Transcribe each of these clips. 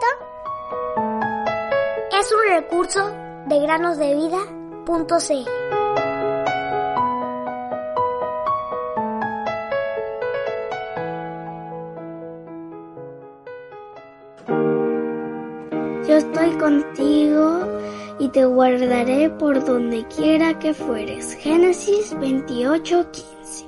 esto? Es un recurso de granosdevida.cl. Yo estoy contigo y te guardaré por donde quiera que fueres. Génesis 28:15.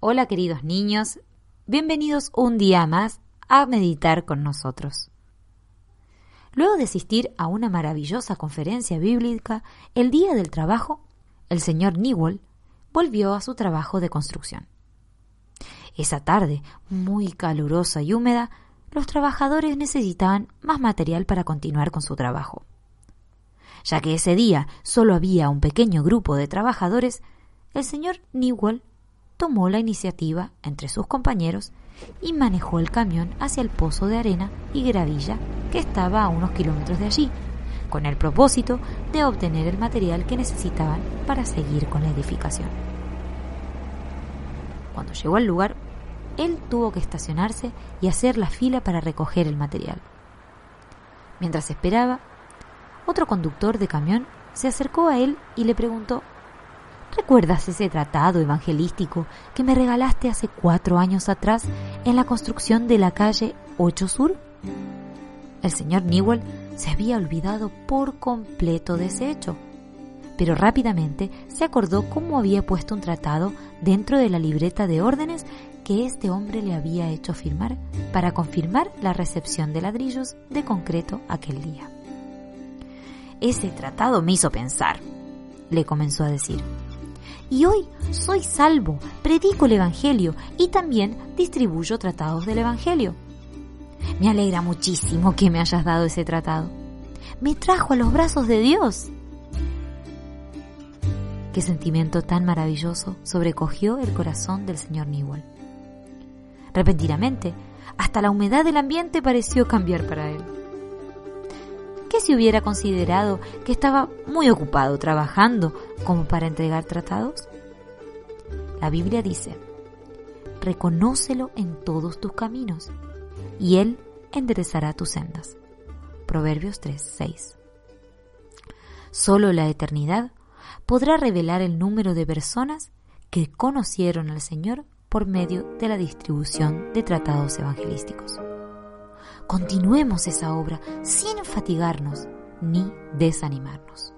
Hola queridos niños, bienvenidos un día más a meditar con nosotros. Luego de asistir a una maravillosa conferencia bíblica el día del trabajo, el señor Newell volvió a su trabajo de construcción. Esa tarde, muy calurosa y húmeda, los trabajadores necesitaban más material para continuar con su trabajo. Ya que ese día solo había un pequeño grupo de trabajadores, el señor Newell tomó la iniciativa entre sus compañeros y manejó el camión hacia el pozo de arena y gravilla que estaba a unos kilómetros de allí, con el propósito de obtener el material que necesitaban para seguir con la edificación. Cuando llegó al lugar, él tuvo que estacionarse y hacer la fila para recoger el material. Mientras esperaba, otro conductor de camión se acercó a él y le preguntó ¿Recuerdas ese tratado evangelístico que me regalaste hace cuatro años atrás en la construcción de la calle 8 Sur? El señor Newell se había olvidado por completo de ese hecho, pero rápidamente se acordó cómo había puesto un tratado dentro de la libreta de órdenes que este hombre le había hecho firmar para confirmar la recepción de ladrillos de concreto aquel día. Ese tratado me hizo pensar, le comenzó a decir y hoy soy salvo, predico el Evangelio y también distribuyo tratados del Evangelio. Me alegra muchísimo que me hayas dado ese tratado. Me trajo a los brazos de Dios. Qué sentimiento tan maravilloso sobrecogió el corazón del señor Newell. Repentinamente, hasta la humedad del ambiente pareció cambiar para él. ¿Qué si hubiera considerado que estaba muy ocupado trabajando como para entregar tratados? La Biblia dice, reconócelo en todos tus caminos y Él enderezará tus sendas. Proverbios 3, 6. Solo la eternidad podrá revelar el número de personas que conocieron al Señor por medio de la distribución de tratados evangelísticos. Continuemos esa obra sin fatigarnos ni desanimarnos.